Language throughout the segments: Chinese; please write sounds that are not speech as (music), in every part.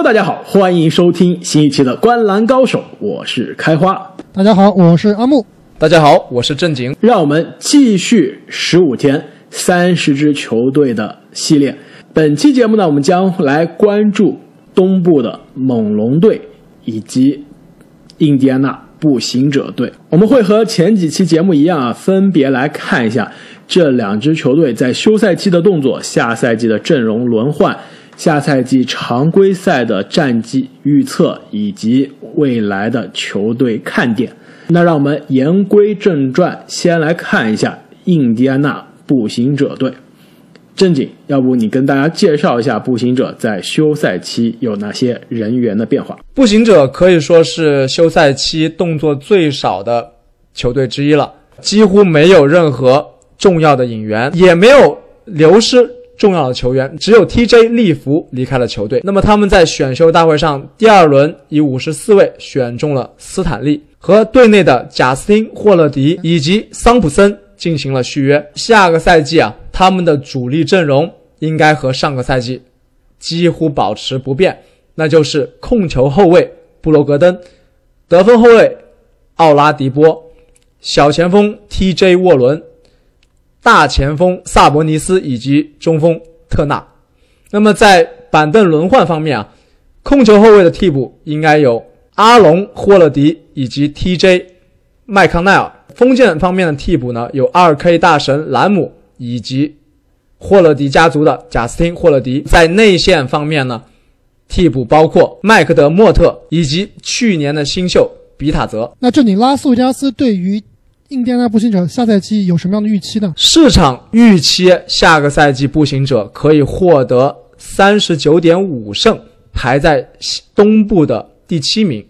Hello，大家好，欢迎收听新一期的《观篮高手》，我是开花。大家好，我是阿木。大家好，我是正经。让我们继续十五天三十支球队的系列。本期节目呢，我们将来关注东部的猛龙队以及印第安纳步行者队。我们会和前几期节目一样啊，分别来看一下这两支球队在休赛期的动作、下赛季的阵容轮换。下赛季常规赛的战绩预测以及未来的球队看点，那让我们言归正传，先来看一下印第安纳步行者队。正经，要不你跟大家介绍一下步行者在休赛期有哪些人员的变化？步行者可以说是休赛期动作最少的球队之一了，几乎没有任何重要的引援，也没有流失。重要的球员只有 TJ 利弗离开了球队。那么他们在选秀大会上第二轮以五十四位选中了斯坦利和队内的贾斯汀霍勒迪以及桑普森进行了续约。下个赛季啊，他们的主力阵容应该和上个赛季几乎保持不变，那就是控球后卫布罗格登、得分后卫奥拉迪波、小前锋 TJ 沃伦。大前锋萨博尼斯以及中锋特纳。那么在板凳轮换方面啊，控球后卫的替补应该有阿隆霍勒迪以及 TJ 麦康奈尔。锋线方面的替补呢，有 2K 大神兰姆以及霍勒迪家族的贾斯汀霍勒迪。在内线方面呢，替补包括麦克德莫特以及去年的新秀比塔泽。那这里拉斯维加斯对于印第安纳步行者下赛季有什么样的预期呢？市场预期下个赛季步行者可以获得三十九点五胜，排在东部的第七名。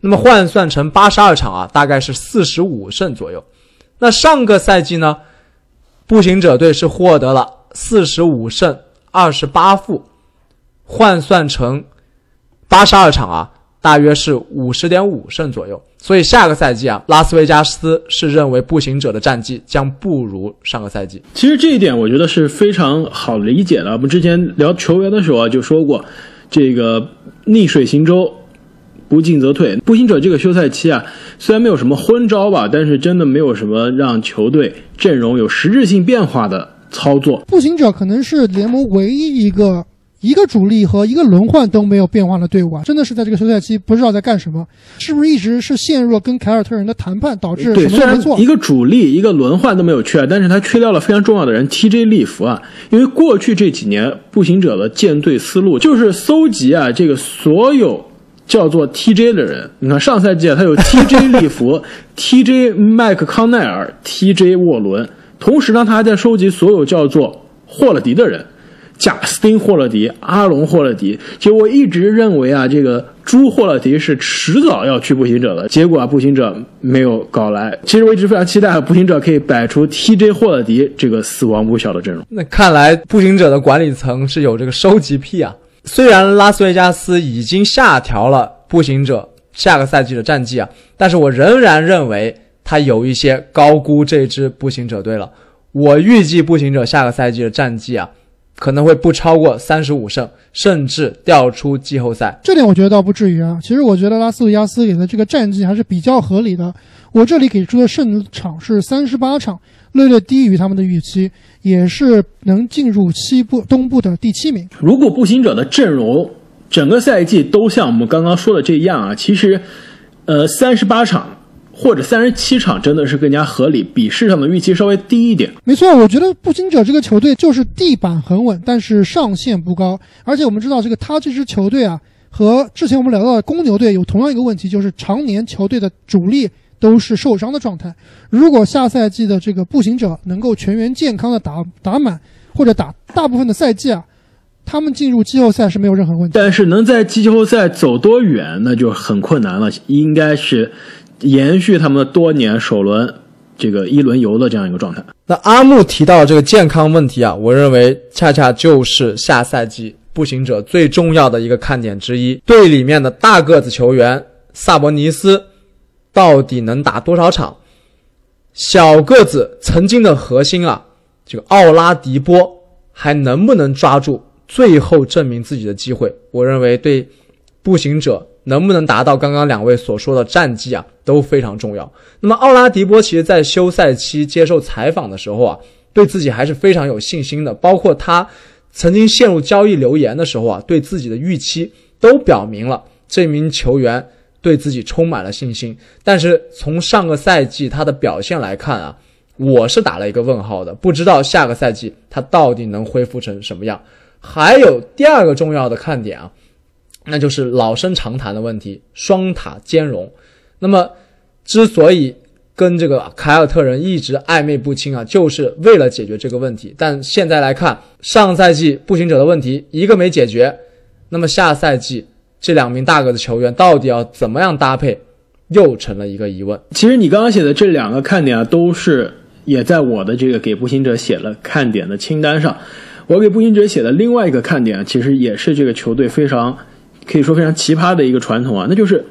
那么换算成八十二场啊，大概是四十五胜左右。那上个赛季呢，步行者队是获得了四十五胜二十八负，换算成八十二场啊。大约是五十点五胜左右，所以下个赛季啊，拉斯维加斯是认为步行者的战绩将不如上个赛季。其实这一点我觉得是非常好理解的。我们之前聊球员的时候啊，就说过，这个逆水行舟，不进则退。步行者这个休赛期啊，虽然没有什么昏招吧，但是真的没有什么让球队阵容有实质性变化的操作。步行者可能是联盟唯一一个。一个主力和一个轮换都没有变化的队伍啊，真的是在这个休赛期不知道在干什么，是不是一直是陷入了跟凯尔特人的谈判导致对，虽然一个主力一个轮换都没有缺，但是他缺掉了非常重要的人 TJ 利弗啊，因为过去这几年步行者的建队思路就是搜集啊这个所有叫做 TJ 的人，你看上赛季啊他有 TJ 利弗、TJ 麦克康奈尔、TJ 沃伦，同时呢他还在收集所有叫做霍勒迪的人。贾斯汀·霍勒迪、阿隆·霍勒迪，其实我一直认为啊，这个朱霍勒迪是迟早要去步行者的，结果啊，步行者没有搞来。其实我一直非常期待步行者可以摆出 TJ 霍勒迪这个死亡不小的阵容。那看来步行者的管理层是有这个收集癖啊。虽然拉斯维加斯已经下调了步行者下个赛季的战绩啊，但是我仍然认为他有一些高估这支步行者队了。我预计步行者下个赛季的战绩啊。可能会不超过三十五胜，甚至掉出季后赛。这点我觉得倒不至于啊。其实我觉得拉斯维加斯给的这个战绩还是比较合理的。我这里给出的胜场是三十八场，略略低于他们的预期，也是能进入西部东部的第七名。如果步行者的阵容整个赛季都像我们刚刚说的这样啊，其实，呃，三十八场。或者三十七场真的是更加合理，比市场的预期稍微低一点。没错，我觉得步行者这个球队就是地板很稳，但是上限不高。而且我们知道，这个他这支球队啊，和之前我们聊到的公牛队有同样一个问题，就是常年球队的主力都是受伤的状态。如果下赛季的这个步行者能够全员健康的打打满，或者打大部分的赛季啊，他们进入季后赛是没有任何问题。但是能在季后赛走多远，那就很困难了。应该是。延续他们多年首轮这个一轮游的这样一个状态。那阿木提到这个健康问题啊，我认为恰恰就是下赛季步行者最重要的一个看点之一。队里面的大个子球员萨博尼斯到底能打多少场？小个子曾经的核心啊，这个奥拉迪波还能不能抓住最后证明自己的机会？我认为对步行者能不能达到刚刚两位所说的战绩啊，都非常重要。那么奥拉迪波其实在休赛期接受采访的时候啊，对自己还是非常有信心的，包括他曾经陷入交易流言的时候啊，对自己的预期都表明了这名球员对自己充满了信心。但是从上个赛季他的表现来看啊，我是打了一个问号的，不知道下个赛季他到底能恢复成什么样。还有第二个重要的看点啊。那就是老生常谈的问题，双塔兼容。那么，之所以跟这个凯尔特人一直暧昧不清啊，就是为了解决这个问题。但现在来看，上赛季步行者的问题一个没解决，那么下赛季这两名大个的球员到底要怎么样搭配，又成了一个疑问。其实你刚刚写的这两个看点啊，都是也在我的这个给步行者写了看点的清单上。我给步行者写的另外一个看点，其实也是这个球队非常。可以说非常奇葩的一个传统啊，那就是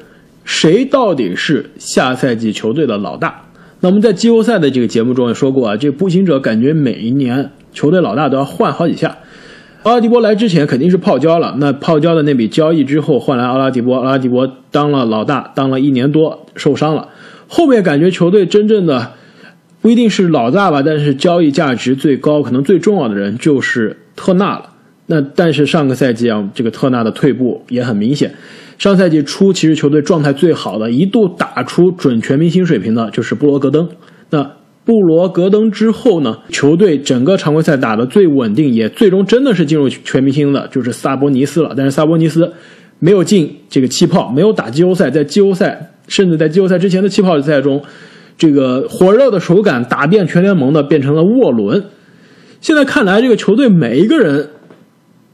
谁到底是下赛季球队的老大？那我们在季后赛的这个节目中也说过啊，这步行者感觉每一年球队老大都要换好几下。奥拉迪波来之前肯定是泡椒了，那泡椒的那笔交易之后换来奥拉迪波，奥拉迪波当了老大，当了一年多受伤了，后面感觉球队真正的不一定是老大吧，但是交易价值最高、可能最重要的人就是特纳了。那但是上个赛季啊，这个特纳的退步也很明显。上赛季初其实球队状态最好的，一度打出准全明星水平的，就是布罗格登。那布罗格登之后呢，球队整个常规赛打得最稳定，也最终真的是进入全明星的，就是萨博尼斯了。但是萨博尼斯没有进这个气泡，没有打季后赛，在季后赛甚至在季后赛之前的气泡赛中，这个火热的手感打遍全联盟的变成了沃伦。现在看来，这个球队每一个人。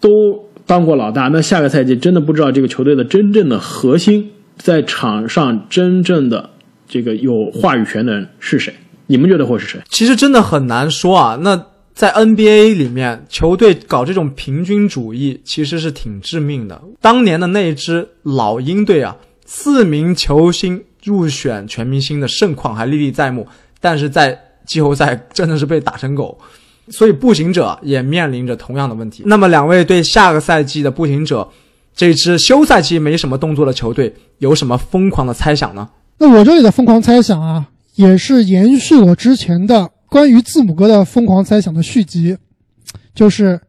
都当过老大，那下个赛季真的不知道这个球队的真正的核心在场上真正的这个有话语权的人是谁？你们觉得会是谁？其实真的很难说啊。那在 NBA 里面，球队搞这种平均主义其实是挺致命的。当年的那支老鹰队啊，四名球星入选全明星的盛况还历历在目，但是在季后赛真的是被打成狗。所以步行者也面临着同样的问题。那么，两位对下个赛季的步行者这支休赛期没什么动作的球队有什么疯狂的猜想呢？那我这里的疯狂猜想啊，也是延续我之前的关于字母哥的疯狂猜想的续集，就是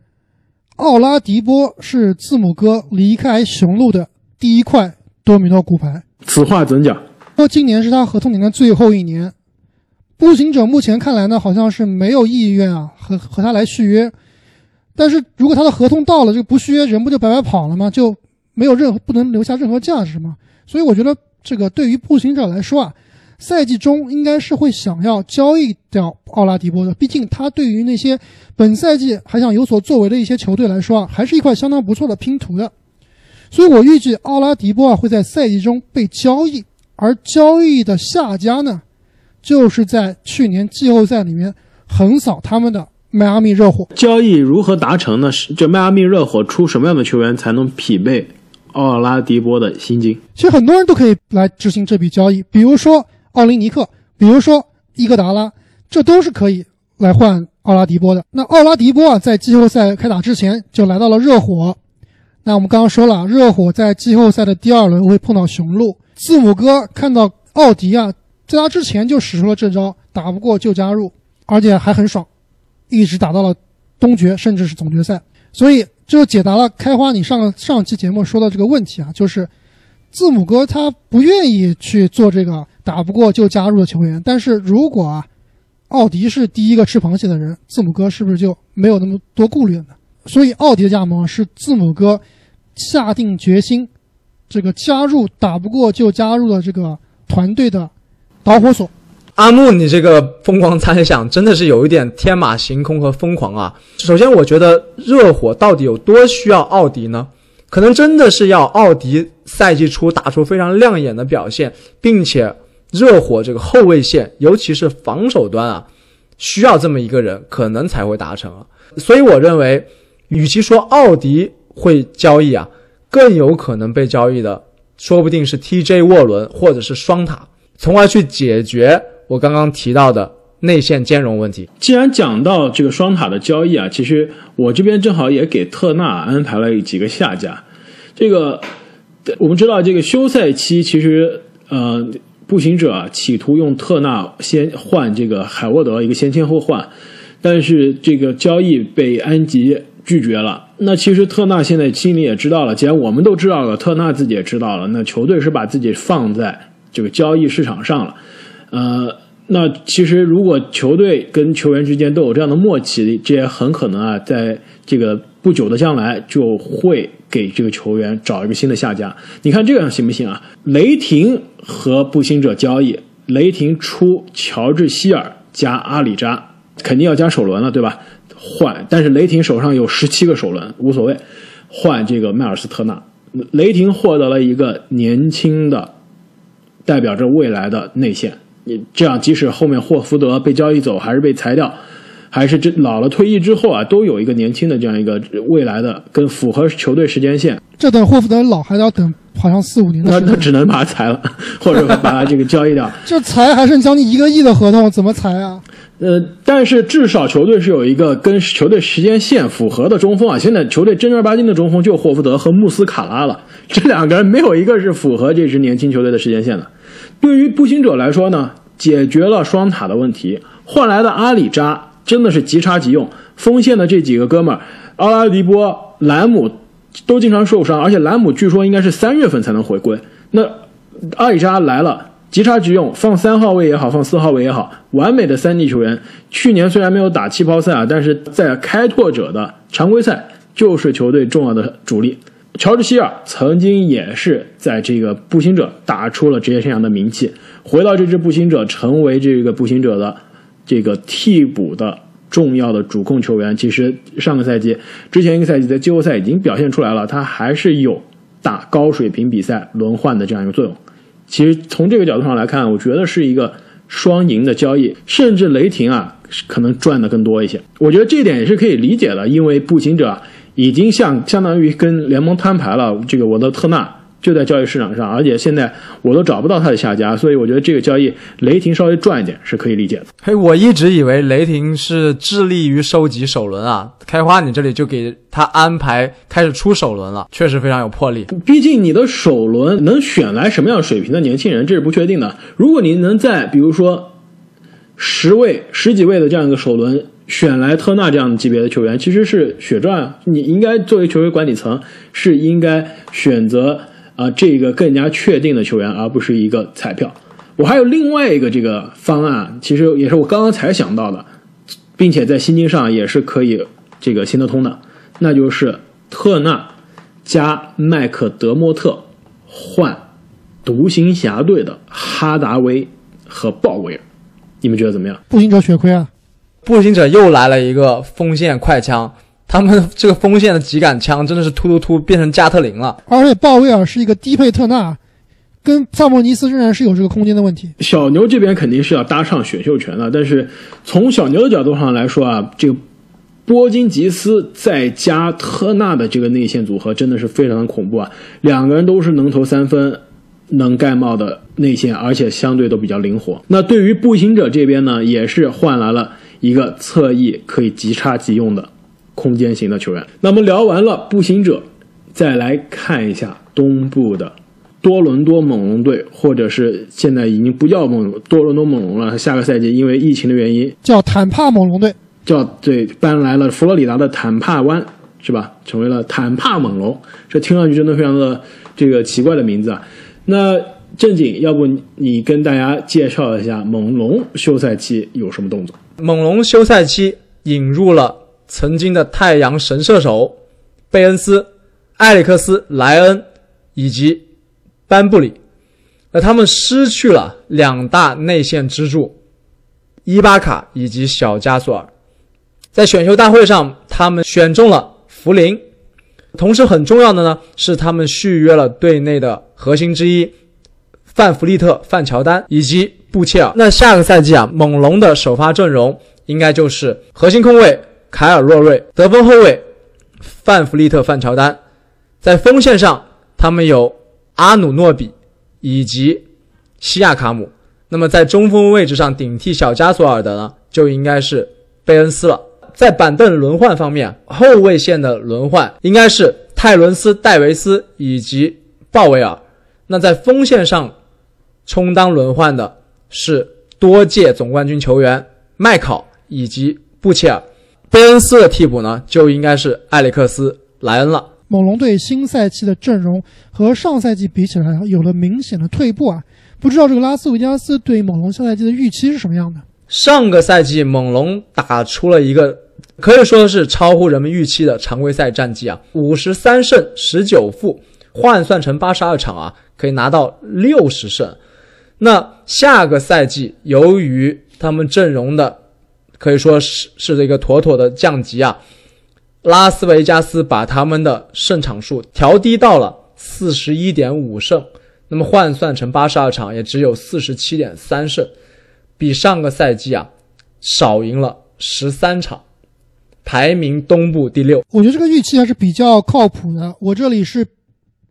奥拉迪波是字母哥离开雄鹿的第一块多米诺骨牌。此话怎讲？说今年是他合同年的最后一年。步行者目前看来呢，好像是没有意愿啊和和他来续约。但是如果他的合同到了，这个不续约人不就白白跑了吗？就没有任何不能留下任何价值吗？所以我觉得这个对于步行者来说啊，赛季中应该是会想要交易掉奥拉迪波的。毕竟他对于那些本赛季还想有所作为的一些球队来说啊，还是一块相当不错的拼图的。所以我预计奥拉迪波啊会在赛季中被交易，而交易的下家呢？就是在去年季后赛里面横扫他们的迈阿密热火。交易如何达成呢？是就迈阿密热火出什么样的球员才能匹配奥拉迪波的薪金？其实很多人都可以来执行这笔交易，比如说奥林尼克，比如说伊戈达拉，这都是可以来换奥拉迪波的。那奥拉迪波啊，在季后赛开打之前就来到了热火。那我们刚刚说了，热火在季后赛的第二轮会碰到雄鹿。字母哥看到奥迪啊。在他之前就使出了这招，打不过就加入，而且还很爽，一直打到了东决，甚至是总决赛。所以这就解答了开花你上上期节目说的这个问题啊，就是字母哥他不愿意去做这个打不过就加入的球员。但是如果啊，奥迪是第一个吃螃蟹的人，字母哥是不是就没有那么多顾虑了呢？所以奥迪的加盟是字母哥下定决心，这个加入打不过就加入的这个团队的。导火索，阿木，你这个疯狂猜想真的是有一点天马行空和疯狂啊！首先，我觉得热火到底有多需要奥迪呢？可能真的是要奥迪赛季初打出非常亮眼的表现，并且热火这个后卫线，尤其是防守端啊，需要这么一个人，可能才会达成啊。所以，我认为，与其说奥迪会交易啊，更有可能被交易的，说不定是 TJ 沃伦或者是双塔。从而去解决我刚刚提到的内线兼容问题。既然讲到这个双塔的交易啊，其实我这边正好也给特纳安排了几个下家。这个我们知道这个休赛期其实呃，步行者啊企图用特纳先换这个海沃德一个先签后换，但是这个交易被安吉拒绝了。那其实特纳现在心里也知道了，既然我们都知道了，特纳自己也知道了，那球队是把自己放在这个交易市场上了。呃，那其实如果球队跟球员之间都有这样的默契，这也很可能啊，在这个不久的将来就会给这个球员找一个新的下家。你看这样行不行啊？雷霆和步行者交易，雷霆出乔治希尔加阿里扎，肯定要加首轮了，对吧？换，但是雷霆手上有十七个首轮，无所谓，换这个迈尔斯特纳，雷霆获得了一个年轻的，代表着未来的内线。你这样，即使后面霍福德被交易走，还是被裁掉，还是这老了退役之后啊，都有一个年轻的这样一个未来的，跟符合球队时间线。这等霍福德老还要等好像四五年的时间，那那只能把他裁了，或者把他这个交易掉。(laughs) 这裁还剩将近一个亿的合同，怎么裁啊？呃，但是至少球队是有一个跟球队时间线符合的中锋啊。现在球队正儿八经的中锋就霍福德和穆斯卡拉了，这两个人没有一个是符合这支年轻球队的时间线的。对于步行者来说呢，解决了双塔的问题，换来的阿里扎真的是即插即用。锋线的这几个哥们儿，奥拉迪波、兰姆都经常受伤，而且兰姆据说应该是三月份才能回归。那阿里扎来了。即插即用，放三号位也好，放四号位也好，完美的三 D 球员。去年虽然没有打气泡赛啊，但是在开拓者的常规赛就是球队重要的主力。乔治希尔曾经也是在这个步行者打出了职业生涯的名气，回到这支步行者，成为这个步行者的这个替补的重要的主控球员。其实上个赛季之前一个赛季在季后赛已经表现出来了，他还是有打高水平比赛轮换的这样一个作用。其实从这个角度上来看，我觉得是一个双赢的交易，甚至雷霆啊可能赚的更多一些。我觉得这点也是可以理解的，因为步行者已经像相当于跟联盟摊牌了，这个我的特纳就在交易市场上，而且现在我都找不到他的下家，所以我觉得这个交易雷霆稍微赚一点是可以理解的。嘿，我一直以为雷霆是致力于收集首轮啊，开花你这里就给他安排开始出首轮了，确实非常有魄力。毕竟你的首轮能选来什么样水平的年轻人，这是不确定的。如果你能在比如说十位、十几位的这样一个首轮选来特纳这样的级别的球员，其实是血赚啊。你应该作为球队管理层是应该选择啊、这个更加确定的球员，而不是一个彩票。我还有另外一个这个方案，其实也是我刚刚才想到的，并且在薪金上也是可以这个行得通的，那就是特纳加麦克德莫特换独行侠队的哈达威和鲍威尔，你们觉得怎么样？步行者血亏啊！步行者又来了一个锋线快枪，他们这个锋线的几杆枪真的是突突突变成加特林了。而且鲍威尔是一个低配特纳，跟萨莫尼斯仍然是有这个空间的问题。小牛这边肯定是要搭上选秀权的，但是从小牛的角度上来说啊，这个波金吉斯再加特纳的这个内线组合真的是非常的恐怖啊！两个人都是能投三分、能盖帽的内线，而且相对都比较灵活。那对于步行者这边呢，也是换来了一个侧翼可以即插即用的空间型的球员。那么聊完了步行者，再来看一下东部的多伦多猛龙队，或者是现在已经不叫猛多伦多猛龙了，下个赛季因为疫情的原因，叫坦帕猛龙队，叫对搬来了佛罗里达的坦帕湾，是吧？成为了坦帕猛龙，这听上去真的非常的这个奇怪的名字啊。那正经，要不你跟大家介绍一下猛龙休赛期有什么动作？猛龙休赛期引入了曾经的太阳神射手贝恩斯、埃里克斯、莱恩以及班布里，那他们失去了两大内线支柱伊巴卡以及小加索尔。在选秀大会上，他们选中了福林，同时很重要的呢是他们续约了队内的核心之一范弗利特、范乔丹以及布切尔。那下个赛季啊，猛龙的首发阵容应该就是核心控卫凯尔洛瑞、得分后卫范弗利特、范乔丹，在锋线上他们有阿努诺比以及西亚卡姆。那么在中锋位置上顶替小加索尔的呢，就应该是贝恩斯了。在板凳轮换方面，后卫线的轮换应该是泰伦斯、戴维斯以及鲍威尔。那在锋线上充当轮换的是多届总冠军球员麦考以及布切尔。贝恩斯的替补呢，就应该是埃里克斯·莱恩了。猛龙队新赛季的阵容和上赛季比起来有了明显的退步啊！不知道这个拉斯维加斯对猛龙下赛季的预期是什么样的？上个赛季猛龙打出了一个可以说是超乎人们预期的常规赛战绩啊，五十三胜十九负，换算成八十二场啊，可以拿到六十胜。那下个赛季由于他们阵容的可以说是是这个妥妥的降级啊。拉斯维加斯把他们的胜场数调低到了四十一点五胜，那么换算成八十二场也只有四十七点三胜，比上个赛季啊少赢了十三场，排名东部第六。我觉得这个预期还是比较靠谱的。我这里是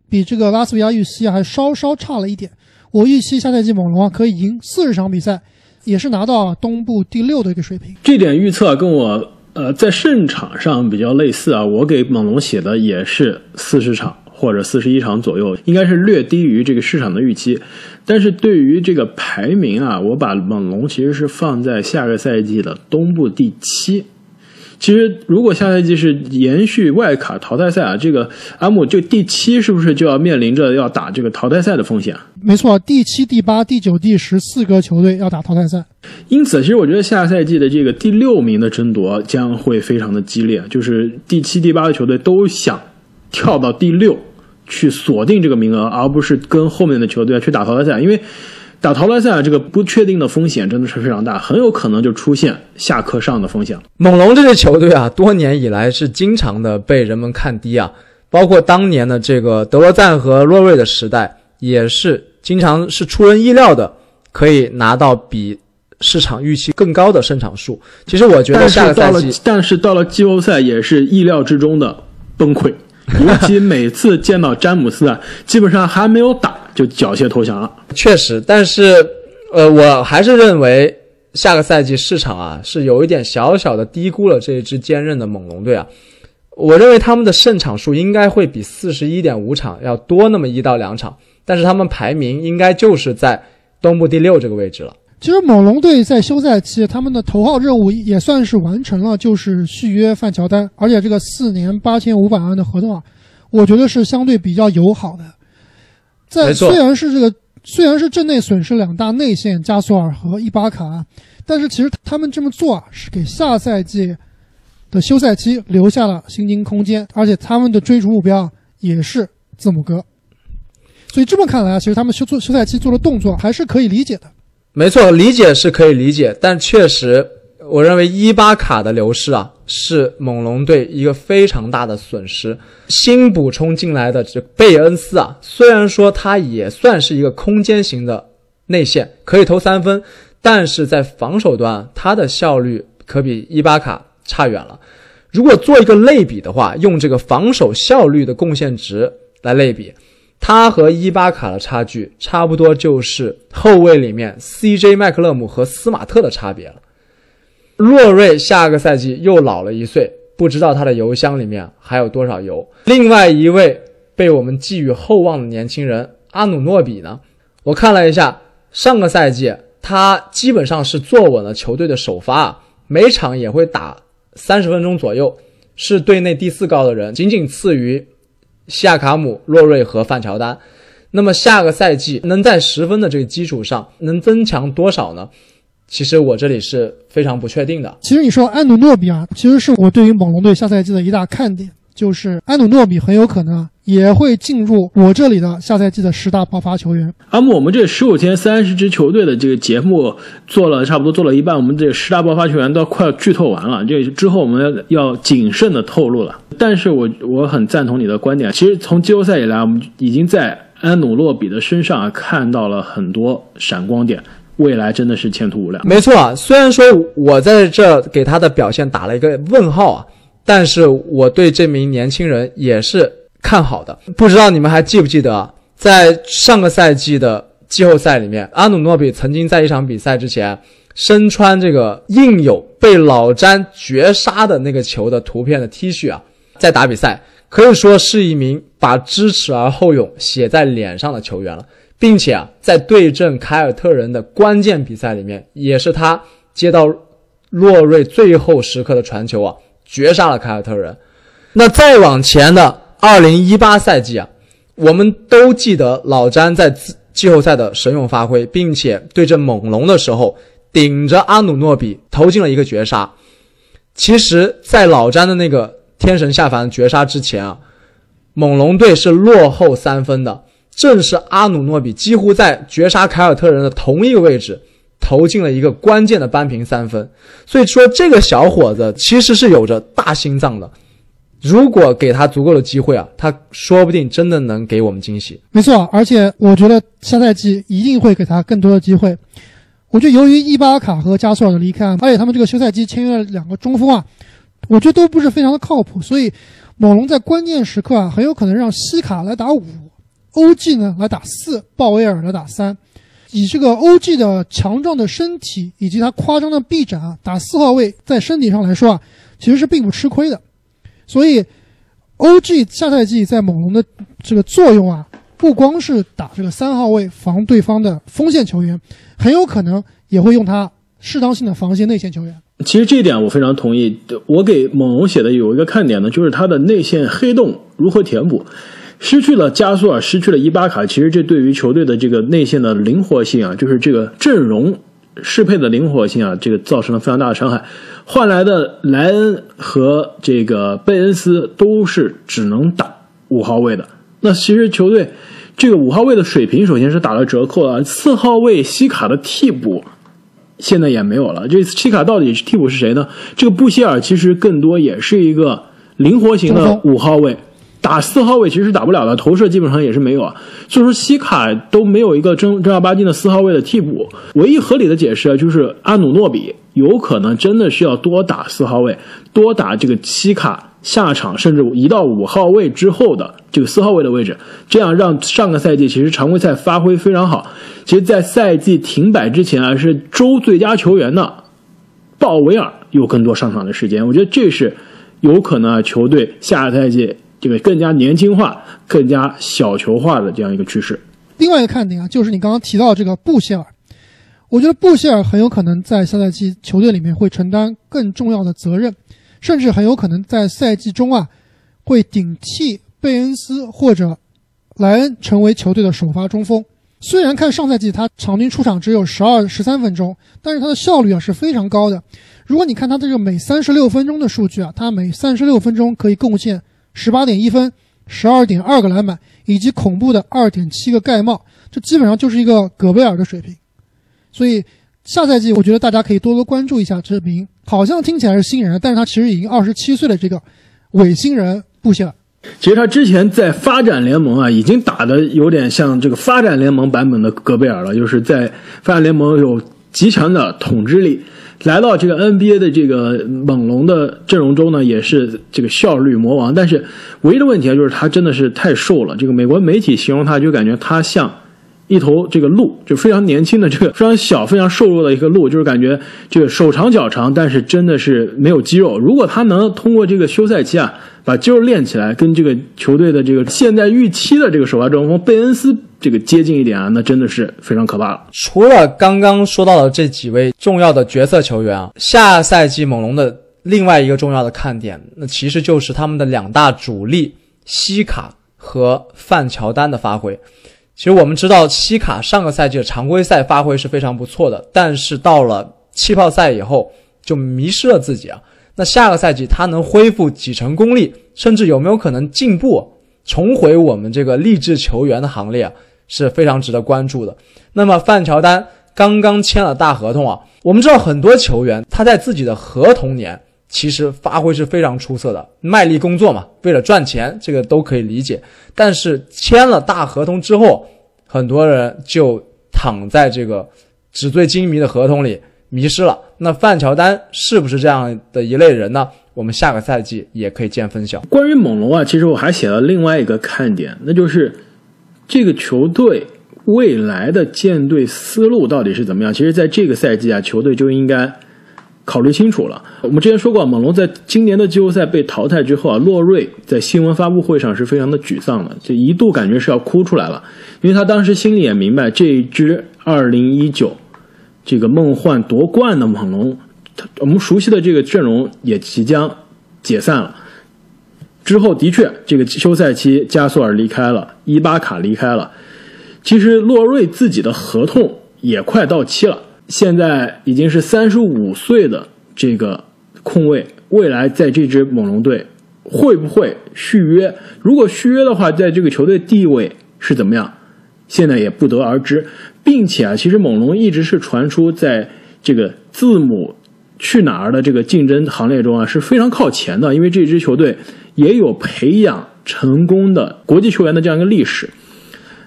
比这个拉斯维加预期还稍稍差了一点。我预期下赛季猛龙啊可以赢四十场比赛，也是拿到东部第六的一个水平。这点预测跟我。呃，在胜场上比较类似啊，我给猛龙写的也是四十场或者四十一场左右，应该是略低于这个市场的预期。但是对于这个排名啊，我把猛龙其实是放在下个赛季的东部第七。其实，如果下赛季是延续外卡淘汰赛啊，这个阿姆就第七是不是就要面临着要打这个淘汰赛的风险？没错，第七、第八、第九、第十四个球队要打淘汰赛。因此，其实我觉得下赛季的这个第六名的争夺将会非常的激烈，就是第七、第八的球队都想跳到第六去锁定这个名额，而不是跟后面的球队去打淘汰赛，因为。打淘汰赛啊，这个不确定的风险真的是非常大，很有可能就出现下课上的风险。猛龙这支球队啊，多年以来是经常的被人们看低啊，包括当年的这个德罗赞和洛瑞的时代，也是经常是出人意料的，可以拿到比市场预期更高的胜场数。其实我觉得下个赛季，但是到了季后赛也是意料之中的崩溃。尤其 (laughs) 每次见到詹姆斯啊，基本上还没有打就缴械投降了。确实，但是，呃，我还是认为下个赛季市场啊是有一点小小的低估了这一支坚韧的猛龙队啊。我认为他们的胜场数应该会比四十一点五场要多那么一到两场，但是他们排名应该就是在东部第六这个位置了。其实猛龙队在休赛期，他们的头号任务也算是完成了，就是续约范乔丹，而且这个四年八千五百万的合同啊，我觉得是相对比较友好的。在虽然是这个虽然是阵内损失两大内线加索尔和伊巴卡，但是其实他们这么做啊，是给下赛季的休赛期留下了薪金空间，而且他们的追逐目标也是字母哥。所以这么看来啊，其实他们休做休赛期做的动作还是可以理解的。没错，理解是可以理解，但确实，我认为伊巴卡的流失啊，是猛龙队一个非常大的损失。新补充进来的这贝恩斯啊，虽然说他也算是一个空间型的内线，可以投三分，但是在防守端，他的效率可比伊巴卡差远了。如果做一个类比的话，用这个防守效率的贡献值来类比。他和伊巴卡的差距差不多，就是后卫里面 CJ 麦克勒姆和斯马特的差别了。洛瑞下个赛季又老了一岁，不知道他的油箱里面还有多少油。另外一位被我们寄予厚望的年轻人阿努诺比呢？我看了一下，上个赛季他基本上是坐稳了球队的首发，每场也会打三十分钟左右，是队内第四高的人，仅仅次于。西亚卡姆、洛瑞和范乔丹，那么下个赛季能在十分的这个基础上能增强多少呢？其实我这里是非常不确定的。其实你说安努诺比啊，其实是我对于猛龙队下赛季的一大看点，就是安努诺比很有可能啊也会进入我这里的下赛季的十大爆发球员。阿木，我们这十五天三十支球队的这个节目做了差不多做了一半，我们这十大爆发球员都快要剧透完了，这之后我们要要谨慎的透露了。但是我我很赞同你的观点。其实从季后赛以来，我们已经在安努洛比的身上看到了很多闪光点，未来真的是前途无量。没错啊，虽然说我在这给他的表现打了一个问号啊，但是我对这名年轻人也是看好的。不知道你们还记不记得，在上个赛季的季后赛里面，阿努诺比曾经在一场比赛之前。身穿这个印有被老詹绝杀的那个球的图片的 T 恤啊，在打比赛，可以说是一名把知耻而后勇写在脸上的球员了，并且啊，在对阵凯尔特人的关键比赛里面，也是他接到洛瑞最后时刻的传球啊，绝杀了凯尔特人。那再往前的二零一八赛季啊，我们都记得老詹在季后赛的神勇发挥，并且对阵猛龙的时候，顶着阿努诺比投进了一个绝杀。其实，在老詹的那个天神下凡绝杀之前啊，猛龙队是落后三分的，正是阿努诺比几乎在绝杀凯尔特人的同一个位置投进了一个关键的扳平三分。所以说，这个小伙子其实是有着大心脏的。如果给他足够的机会啊，他说不定真的能给我们惊喜。没错，而且我觉得下赛季一定会给他更多的机会。我觉得由于伊巴卡和加索尔的离开，而且他们这个休赛期签约了两个中锋啊，我觉得都不是非常的靠谱，所以猛龙在关键时刻啊，很有可能让西卡来打五，OG 呢来打四，鲍威尔来打三。以这个 OG 的强壮的身体以及他夸张的臂展啊，打四号位在身体上来说啊，其实是并不吃亏的。所以，OG 下赛季在猛龙的这个作用啊，不光是打这个三号位防对方的锋线球员，很有可能也会用他适当性的防一些内线球员。其实这一点我非常同意。我给猛龙写的有一个看点呢，就是他的内线黑洞如何填补。失去了加索尔，失去了伊巴卡，其实这对于球队的这个内线的灵活性啊，就是这个阵容适配的灵活性啊，这个造成了非常大的伤害。换来的莱恩和这个贝恩斯都是只能打五号位的。那其实球队这个五号位的水平首先是打了折扣了。四号位西卡的替补现在也没有了。这西卡到底替补是谁呢？这个布希尔其实更多也是一个灵活型的五号位。打四号位其实是打不了的，投射基本上也是没有啊，所以说西卡都没有一个正正儿八经的四号位的替补。唯一合理的解释啊，就是阿努诺比有可能真的是要多打四号位，多打这个西卡下场，甚至移到五号位之后的这个四号位的位置，这样让上个赛季其实常规赛发挥非常好，其实，在赛季停摆之前啊，是周最佳球员的鲍威尔有更多上场的时间，我觉得这是有可能啊，球队下个赛季。这个更加年轻化、更加小球化的这样一个趋势。另外一个看点啊，就是你刚刚提到这个布歇尔，我觉得布歇尔很有可能在下赛季球队里面会承担更重要的责任，甚至很有可能在赛季中啊会顶替贝恩斯或者莱恩成为球队的首发中锋。虽然看上赛季他场均出场只有十二十三分钟，但是他的效率啊是非常高的。如果你看他这个每三十六分钟的数据啊，他每三十六分钟可以贡献。十八点一分，十二点二个篮板，以及恐怖的二点七个盖帽，这基本上就是一个戈贝尔的水平。所以下赛季，我觉得大家可以多多关注一下这名好像听起来是新人，但是他其实已经二十七岁的这个伪新人布希尔。其实他之前在发展联盟啊，已经打的有点像这个发展联盟版本的戈贝尔了，就是在发展联盟有极强的统治力。来到这个 NBA 的这个猛龙的阵容中呢，也是这个效率魔王。但是唯一的问题啊，就是他真的是太瘦了。这个美国媒体形容他，就感觉他像一头这个鹿，就非常年轻的这个非常小、非常瘦弱的一个鹿，就是感觉这个手长脚长，但是真的是没有肌肉。如果他能通过这个休赛期啊，把肌肉练起来，跟这个球队的这个现在预期的这个首发中锋贝恩斯。这个接近一点啊，那真的是非常可怕了。除了刚刚说到的这几位重要的角色球员啊，下赛季猛龙的另外一个重要的看点，那其实就是他们的两大主力西卡和范乔丹的发挥。其实我们知道，西卡上个赛季的常规赛发挥是非常不错的，但是到了气泡赛以后就迷失了自己啊。那下个赛季他能恢复几成功力，甚至有没有可能进步，重回我们这个励志球员的行列啊？是非常值得关注的。那么范乔丹刚刚签了大合同啊，我们知道很多球员他在自己的合同年其实发挥是非常出色的，卖力工作嘛，为了赚钱，这个都可以理解。但是签了大合同之后，很多人就躺在这个纸醉金迷的合同里迷失了。那范乔丹是不是这样的一类人呢？我们下个赛季也可以见分晓。关于猛龙啊，其实我还写了另外一个看点，那就是。这个球队未来的建队思路到底是怎么样？其实，在这个赛季啊，球队就应该考虑清楚了。我们之前说过，猛龙在今年的季后赛被淘汰之后啊，洛瑞在新闻发布会上是非常的沮丧的，就一度感觉是要哭出来了，因为他当时心里也明白，这一支2019这个梦幻夺冠的猛龙，我们熟悉的这个阵容也即将解散了。之后的确，这个休赛期加索尔离开了，伊巴卡离开了，其实洛瑞自己的合同也快到期了。现在已经是三十五岁的这个控卫，未来在这支猛龙队会不会续约？如果续约的话，在这个球队地位是怎么样？现在也不得而知。并且啊，其实猛龙一直是传出在这个字母去哪儿的这个竞争行列中啊是非常靠前的，因为这支球队也有培养成功的国际球员的这样一个历史。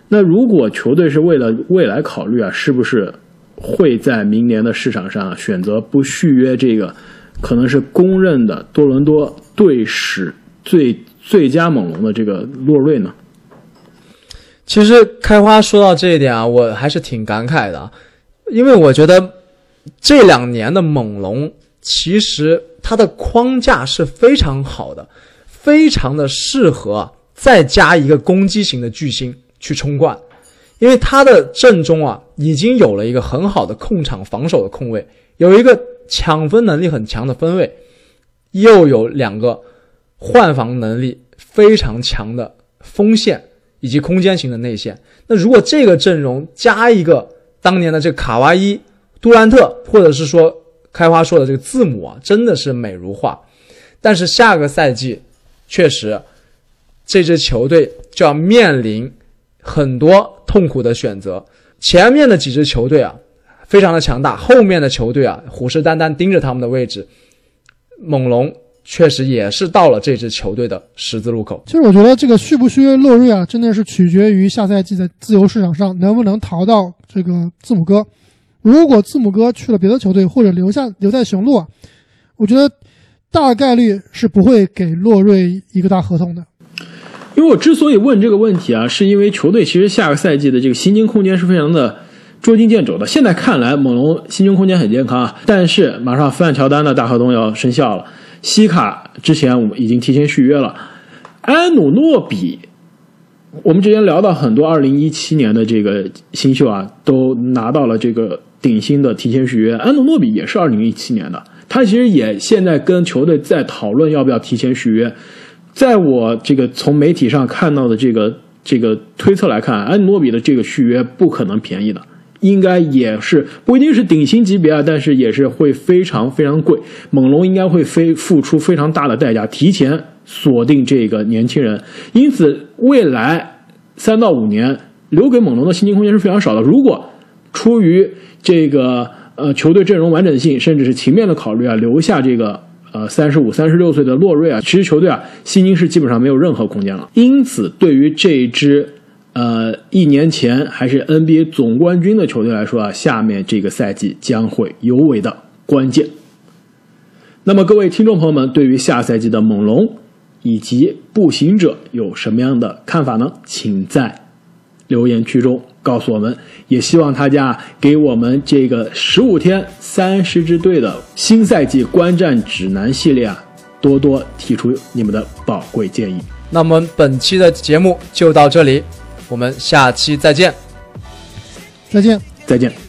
那如果球队是为了未来考虑啊，是不是？会在明年的市场上选择不续约这个，可能是公认的多伦多队史最最佳猛龙的这个洛瑞呢？其实开花说到这一点啊，我还是挺感慨的，因为我觉得这两年的猛龙其实它的框架是非常好的，非常的适合再加一个攻击型的巨星去冲冠。因为他的阵中啊，已经有了一个很好的控场防守的控卫，有一个抢分能力很强的分卫，又有两个换防能力非常强的锋线以及空间型的内线。那如果这个阵容加一个当年的这个卡哇伊、杜兰特，或者是说开花说的这个字母啊，真的是美如画。但是下个赛季，确实这支球队就要面临很多。痛苦的选择，前面的几支球队啊，非常的强大，后面的球队啊，虎视眈眈盯着他们的位置。猛龙确实也是到了这支球队的十字路口。其实我觉得这个续不续约洛瑞啊，真的是取决于下赛季在自由市场上能不能淘到这个字母哥。如果字母哥去了别的球队，或者留下留在雄鹿啊，我觉得大概率是不会给洛瑞一个大合同的。因为我之所以问这个问题啊，是因为球队其实下个赛季的这个薪金空间是非常的捉襟见肘的。现在看来，猛龙薪金空间很健康啊，但是马上范乔丹的大合同要生效了，西卡之前我们已经提前续约了，安努诺比，我们之前聊到很多二零一七年的这个新秀啊，都拿到了这个顶薪的提前续约，安努诺比也是二零一七年的，他其实也现在跟球队在讨论要不要提前续约。在我这个从媒体上看到的这个这个推测来看，安诺比的这个续约不可能便宜的，应该也是不一定是顶薪级别啊，但是也是会非常非常贵。猛龙应该会非付出非常大的代价，提前锁定这个年轻人，因此未来三到五年留给猛龙的薪金空间是非常少的。如果出于这个呃球队阵容完整性，甚至是情面的考虑啊，留下这个。呃，三十五、三十六岁的洛瑞啊，其实球队啊，薪金是基本上没有任何空间了。因此，对于这支呃一年前还是 NBA 总冠军的球队来说啊，下面这个赛季将会尤为的关键。那么，各位听众朋友们，对于下赛季的猛龙以及步行者有什么样的看法呢？请在留言区中。告诉我们，也希望大家给我们这个十五天三十支队的新赛季观战指南系列啊，多多提出你们的宝贵建议。那么本期的节目就到这里，我们下期再见，再见，再见。